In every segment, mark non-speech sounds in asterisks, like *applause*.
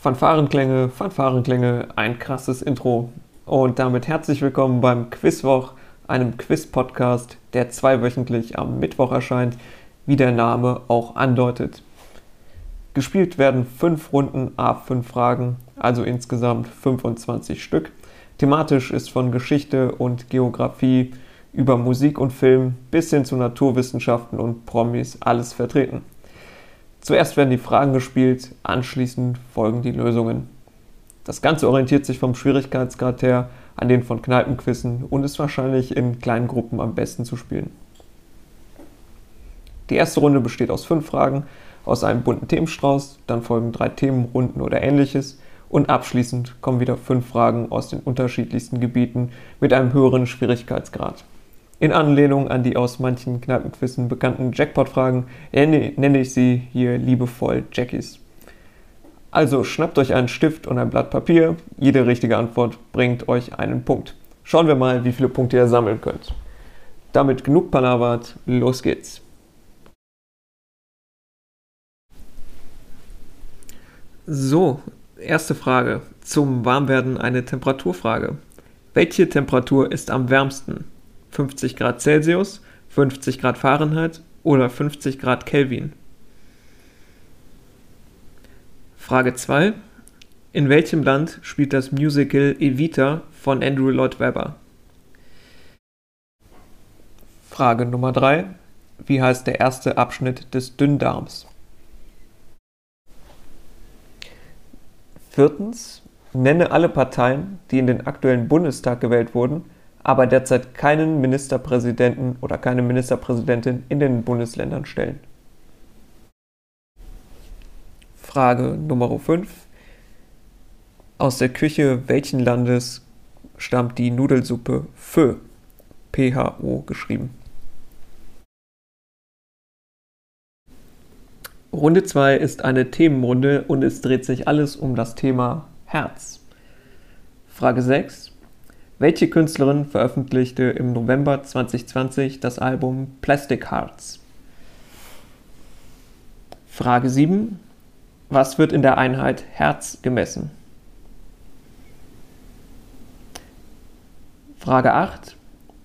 Fanfarenklänge, Fanfarenklänge, ein krasses Intro. Und damit herzlich willkommen beim Quizwoch, einem Quiz-Podcast, der zweiwöchentlich am Mittwoch erscheint, wie der Name auch andeutet. Gespielt werden fünf Runden a fünf Fragen, also insgesamt 25 Stück. Thematisch ist von Geschichte und Geografie über Musik und Film bis hin zu Naturwissenschaften und Promis alles vertreten. Zuerst werden die Fragen gespielt, anschließend folgen die Lösungen. Das Ganze orientiert sich vom Schwierigkeitsgrad her an den von Kneipenquissen und ist wahrscheinlich in kleinen Gruppen am besten zu spielen. Die erste Runde besteht aus fünf Fragen aus einem bunten Themenstrauß, dann folgen drei Themenrunden oder ähnliches und abschließend kommen wieder fünf Fragen aus den unterschiedlichsten Gebieten mit einem höheren Schwierigkeitsgrad. In Anlehnung an die aus manchen Kneipenquissen bekannten Jackpot-Fragen nenne ich sie hier liebevoll Jackies. Also schnappt euch einen Stift und ein Blatt Papier. Jede richtige Antwort bringt euch einen Punkt. Schauen wir mal, wie viele Punkte ihr sammeln könnt. Damit genug Palavert, los geht's. So, erste Frage. Zum Warmwerden eine Temperaturfrage. Welche Temperatur ist am wärmsten? 50 Grad Celsius, 50 Grad Fahrenheit oder 50 Grad Kelvin? Frage 2. In welchem Land spielt das Musical Evita von Andrew Lloyd Webber? Frage Nummer 3. Wie heißt der erste Abschnitt des Dünndarms? Viertens. Nenne alle Parteien, die in den aktuellen Bundestag gewählt wurden aber derzeit keinen Ministerpräsidenten oder keine Ministerpräsidentin in den Bundesländern stellen. Frage Nummer 5. Aus der Küche welchen Landes stammt die Nudelsuppe Pho? PHO geschrieben. Runde 2 ist eine Themenrunde und es dreht sich alles um das Thema Herz. Frage 6. Welche Künstlerin veröffentlichte im November 2020 das Album Plastic Hearts? Frage 7. Was wird in der Einheit Herz gemessen? Frage 8.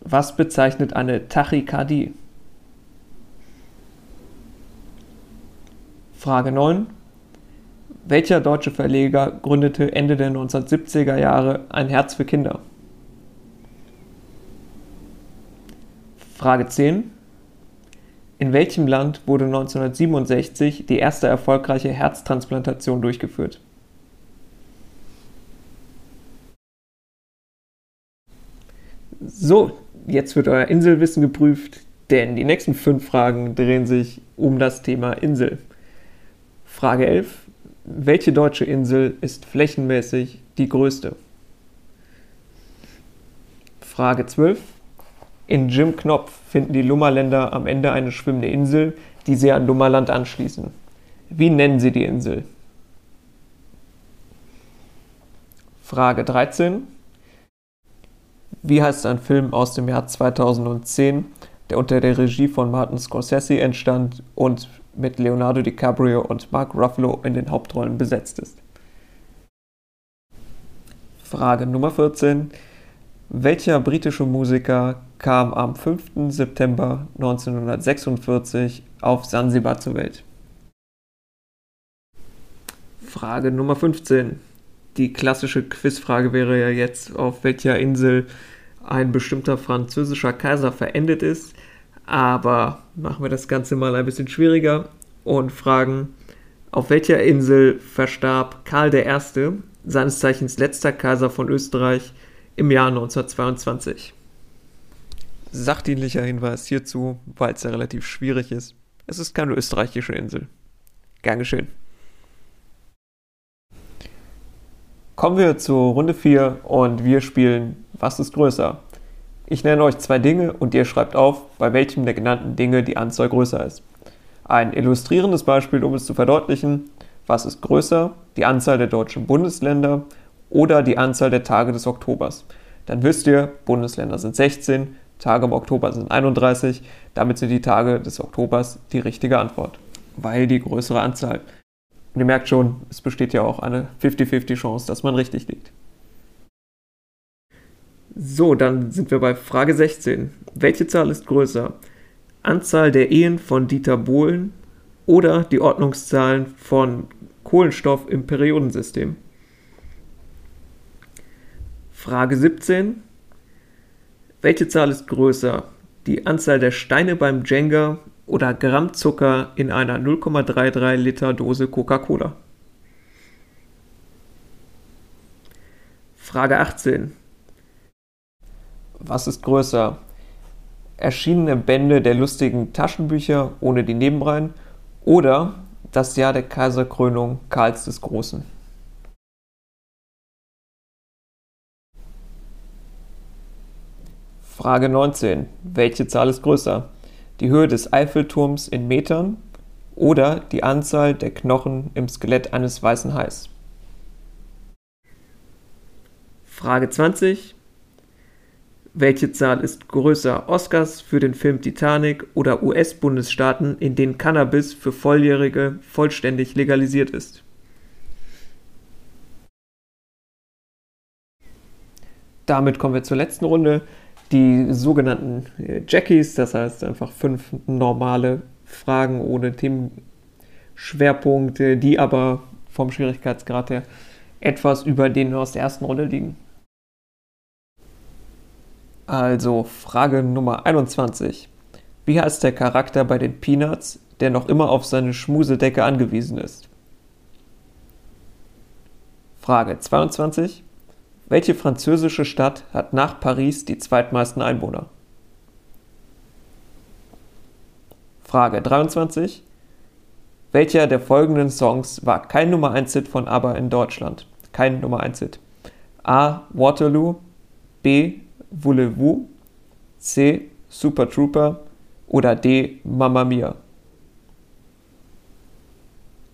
Was bezeichnet eine Tachykardie? Frage 9. Welcher deutsche Verleger gründete Ende der 1970er Jahre ein Herz für Kinder? Frage 10. In welchem Land wurde 1967 die erste erfolgreiche Herztransplantation durchgeführt? So, jetzt wird euer Inselwissen geprüft, denn die nächsten fünf Fragen drehen sich um das Thema Insel. Frage 11. Welche deutsche Insel ist flächenmäßig die größte? Frage 12. In Jim Knopf finden die Lummerländer am Ende eine schwimmende Insel, die sie an Lummerland anschließen. Wie nennen sie die Insel? Frage 13. Wie heißt ein Film aus dem Jahr 2010, der unter der Regie von Martin Scorsese entstand und mit Leonardo DiCaprio und Mark Ruffalo in den Hauptrollen besetzt ist? Frage Nummer 14. Welcher britische Musiker kam am 5. September 1946 auf Sansibar zur Welt? Frage Nummer 15. Die klassische Quizfrage wäre ja jetzt, auf welcher Insel ein bestimmter französischer Kaiser verendet ist. Aber machen wir das Ganze mal ein bisschen schwieriger und fragen, auf welcher Insel verstarb Karl I., seines Zeichens letzter Kaiser von Österreich, im Jahr 1922. Sachdienlicher Hinweis hierzu, weil es ja relativ schwierig ist. Es ist keine österreichische Insel. Gern geschehen. Kommen wir zur Runde 4 und wir spielen Was ist größer? Ich nenne euch zwei Dinge und ihr schreibt auf, bei welchem der genannten Dinge die Anzahl größer ist. Ein illustrierendes Beispiel, um es zu verdeutlichen. Was ist größer? Die Anzahl der deutschen Bundesländer oder die Anzahl der Tage des Oktobers. Dann wisst ihr, Bundesländer sind 16, Tage im Oktober sind 31, damit sind die Tage des Oktobers die richtige Antwort, weil die größere Anzahl. Und ihr merkt schon, es besteht ja auch eine 50-50 Chance, dass man richtig liegt. So, dann sind wir bei Frage 16. Welche Zahl ist größer? Anzahl der Ehen von Dieter Bohlen oder die Ordnungszahlen von Kohlenstoff im Periodensystem? Frage 17. Welche Zahl ist größer? Die Anzahl der Steine beim Jenga oder Gramm Zucker in einer 0,33 Liter Dose Coca-Cola? Frage 18. Was ist größer? Erschienene Bände der lustigen Taschenbücher ohne die Nebenreihen oder das Jahr der Kaiserkrönung Karls des Großen? Frage 19. Welche Zahl ist größer? die Höhe des Eiffelturms in Metern oder die Anzahl der Knochen im Skelett eines weißen Hais. Frage 20. Welche Zahl ist größer? Oscars für den Film Titanic oder US-Bundesstaaten, in denen Cannabis für Volljährige vollständig legalisiert ist? Damit kommen wir zur letzten Runde die sogenannten äh, Jackies, das heißt einfach fünf normale Fragen ohne Themenschwerpunkte, die aber vom Schwierigkeitsgrad her etwas über denen aus der ersten Runde liegen. Also Frage Nummer 21. Wie heißt der Charakter bei den Peanuts, der noch immer auf seine Schmusedecke angewiesen ist? Frage 22. Welche französische Stadt hat nach Paris die zweitmeisten Einwohner? Frage 23. Welcher der folgenden Songs war kein Nummer 1 Hit von ABBA in Deutschland? Kein Nummer 1 Hit. A. Waterloo, B. Voulez-vous, C. Super Trooper oder D. Mamma Mia?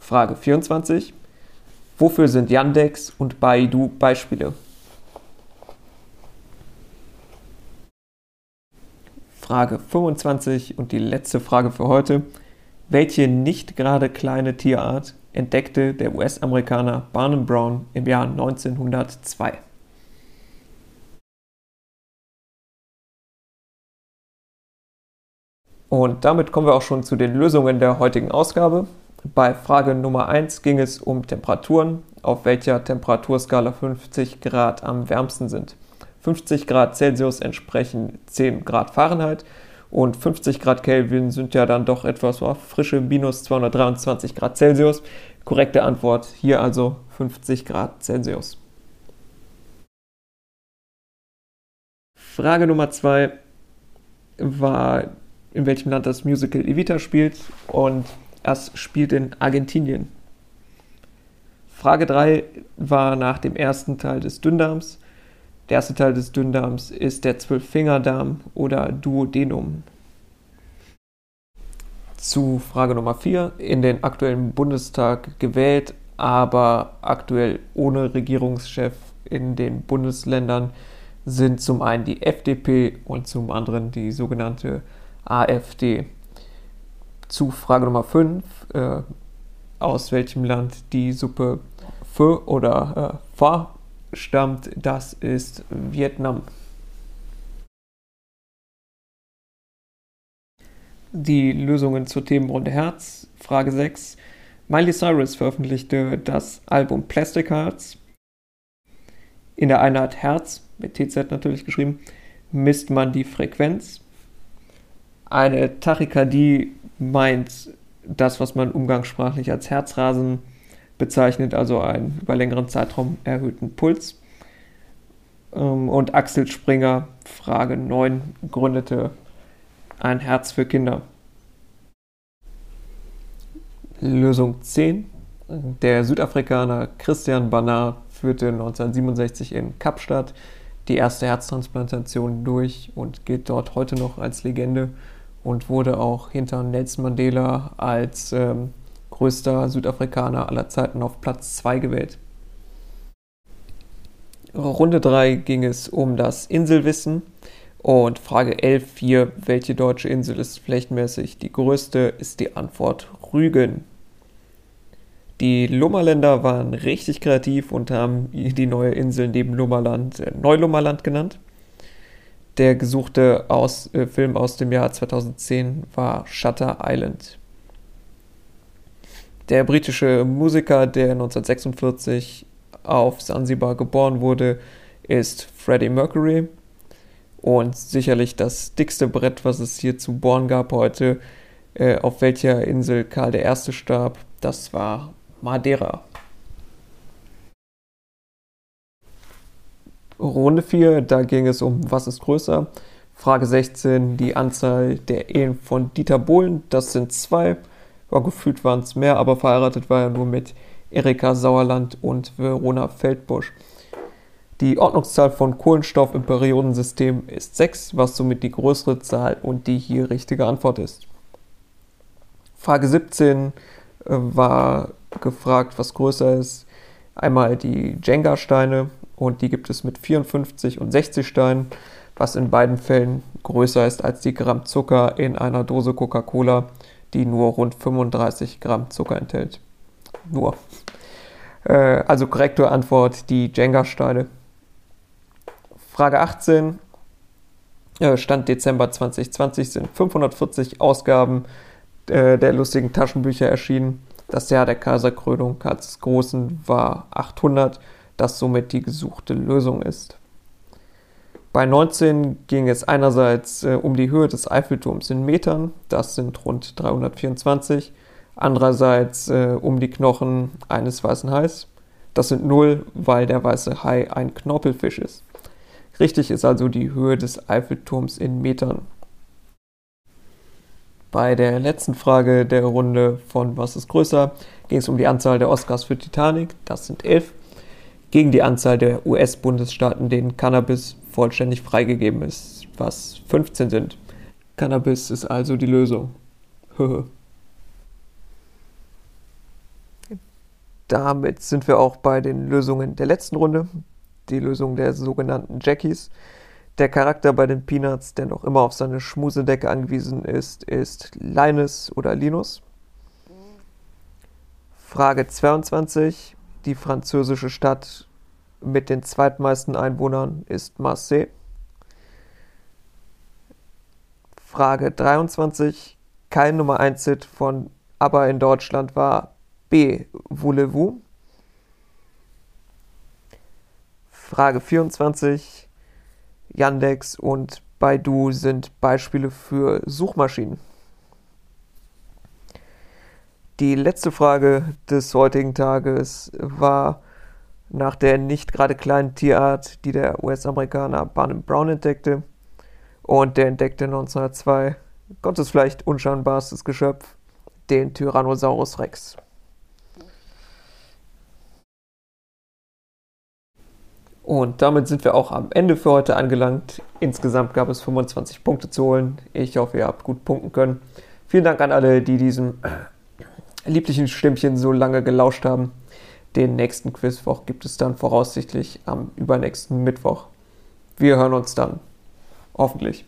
Frage 24. Wofür sind Yandex und Baidu Beispiele? Frage 25 und die letzte Frage für heute. Welche nicht gerade kleine Tierart entdeckte der US-Amerikaner Barnum Brown im Jahr 1902? Und damit kommen wir auch schon zu den Lösungen der heutigen Ausgabe. Bei Frage Nummer 1 ging es um Temperaturen, auf welcher Temperaturskala 50 Grad am wärmsten sind. 50 Grad Celsius entsprechen 10 Grad Fahrenheit und 50 Grad Kelvin sind ja dann doch etwas so frische minus 223 Grad Celsius. Korrekte Antwort hier also 50 Grad Celsius. Frage Nummer 2 war, in welchem Land das Musical Evita spielt und es spielt in Argentinien. Frage 3 war nach dem ersten Teil des Dünndarms der erste Teil des Dünndarms ist der Zwölffingerdarm oder Duodenum. Zu Frage Nummer 4. In den aktuellen Bundestag gewählt, aber aktuell ohne Regierungschef in den Bundesländern sind zum einen die FDP und zum anderen die sogenannte AfD. Zu Frage Nummer 5. Äh, aus welchem Land die Suppe Pho oder äh, Pho stammt, das ist Vietnam. Die Lösungen zur Themenrunde Herz. Frage 6. Miley Cyrus veröffentlichte das Album Plastic Hearts. In der Einheit Herz, mit TZ natürlich geschrieben, misst man die Frequenz. Eine Tachykardie meint das, was man umgangssprachlich als Herzrasen bezeichnet also einen über längeren Zeitraum erhöhten Puls. Ähm, und Axel Springer, Frage 9, gründete ein Herz für Kinder. Lösung 10. Der Südafrikaner Christian Barnard führte 1967 in Kapstadt die erste Herztransplantation durch und gilt dort heute noch als Legende und wurde auch hinter Nelson Mandela als ähm, größter Südafrikaner aller Zeiten auf Platz 2 gewählt. Runde 3 ging es um das Inselwissen und Frage 11 hier, welche deutsche Insel ist flächenmäßig die größte, ist die Antwort Rügen. Die Lummerländer waren richtig kreativ und haben die neue Insel neben Lummerland äh, Neulummerland genannt. Der gesuchte aus, äh, Film aus dem Jahr 2010 war Shutter Island. Der britische Musiker, der 1946 auf Sansibar geboren wurde, ist Freddie Mercury. Und sicherlich das dickste Brett, was es hier zu bohren gab heute, äh, auf welcher Insel Karl I. starb, das war Madeira. Runde 4, da ging es um Was ist größer? Frage 16, die Anzahl der Ehen von Dieter Bohlen, das sind zwei. Ja, gefühlt waren es mehr, aber verheiratet war er nur mit Erika Sauerland und Verona Feldbusch. Die Ordnungszahl von Kohlenstoff im Periodensystem ist 6, was somit die größere Zahl und die hier richtige Antwort ist. Frage 17 äh, war gefragt, was größer ist. Einmal die Jenga-Steine und die gibt es mit 54 und 60 Steinen, was in beiden Fällen größer ist als die Gramm Zucker in einer Dose Coca-Cola, die nur rund 35 Gramm Zucker enthält. Nur. Äh, also korrekte Antwort, die Jenga-Steine. Frage 18. Äh, Stand Dezember 2020 sind 540 Ausgaben äh, der lustigen Taschenbücher erschienen. Das Jahr der Kaiserkrönung Karls Großen war 800, das somit die gesuchte Lösung ist. Bei 19 ging es einerseits äh, um die Höhe des Eiffelturms in Metern, das sind rund 324, andererseits äh, um die Knochen eines weißen Hais, das sind 0, weil der weiße Hai ein Knorpelfisch ist. Richtig ist also die Höhe des Eiffelturms in Metern. Bei der letzten Frage der Runde von Was ist größer ging es um die Anzahl der Oscars für Titanic, das sind 11, gegen die Anzahl der US-Bundesstaaten, denen Cannabis vollständig freigegeben ist, was 15 sind. Cannabis ist also die Lösung. Damit sind wir auch bei den Lösungen der letzten Runde, die Lösung der sogenannten Jackies. Der Charakter bei den Peanuts, der noch immer auf seine Schmusedecke angewiesen ist, ist Linus oder Linus. Frage 22. Die französische Stadt mit den zweitmeisten Einwohnern ist Marseille. Frage 23. Kein Nummer 1 Hit von ABBA in Deutschland war B. Voulez-vous? Frage 24. Yandex und Baidu sind Beispiele für Suchmaschinen. Die letzte Frage des heutigen Tages war nach der nicht gerade kleinen Tierart, die der US-Amerikaner Barnum Brown entdeckte. Und der entdeckte 1902 Gottes vielleicht unscheinbarstes Geschöpf, den Tyrannosaurus Rex. Und damit sind wir auch am Ende für heute angelangt. Insgesamt gab es 25 Punkte zu holen. Ich hoffe, ihr habt gut punkten können. Vielen Dank an alle, die diesem *clears throat* lieblichen Stimmchen so lange gelauscht haben. Den nächsten Quizwoch gibt es dann voraussichtlich am übernächsten Mittwoch. Wir hören uns dann. Hoffentlich.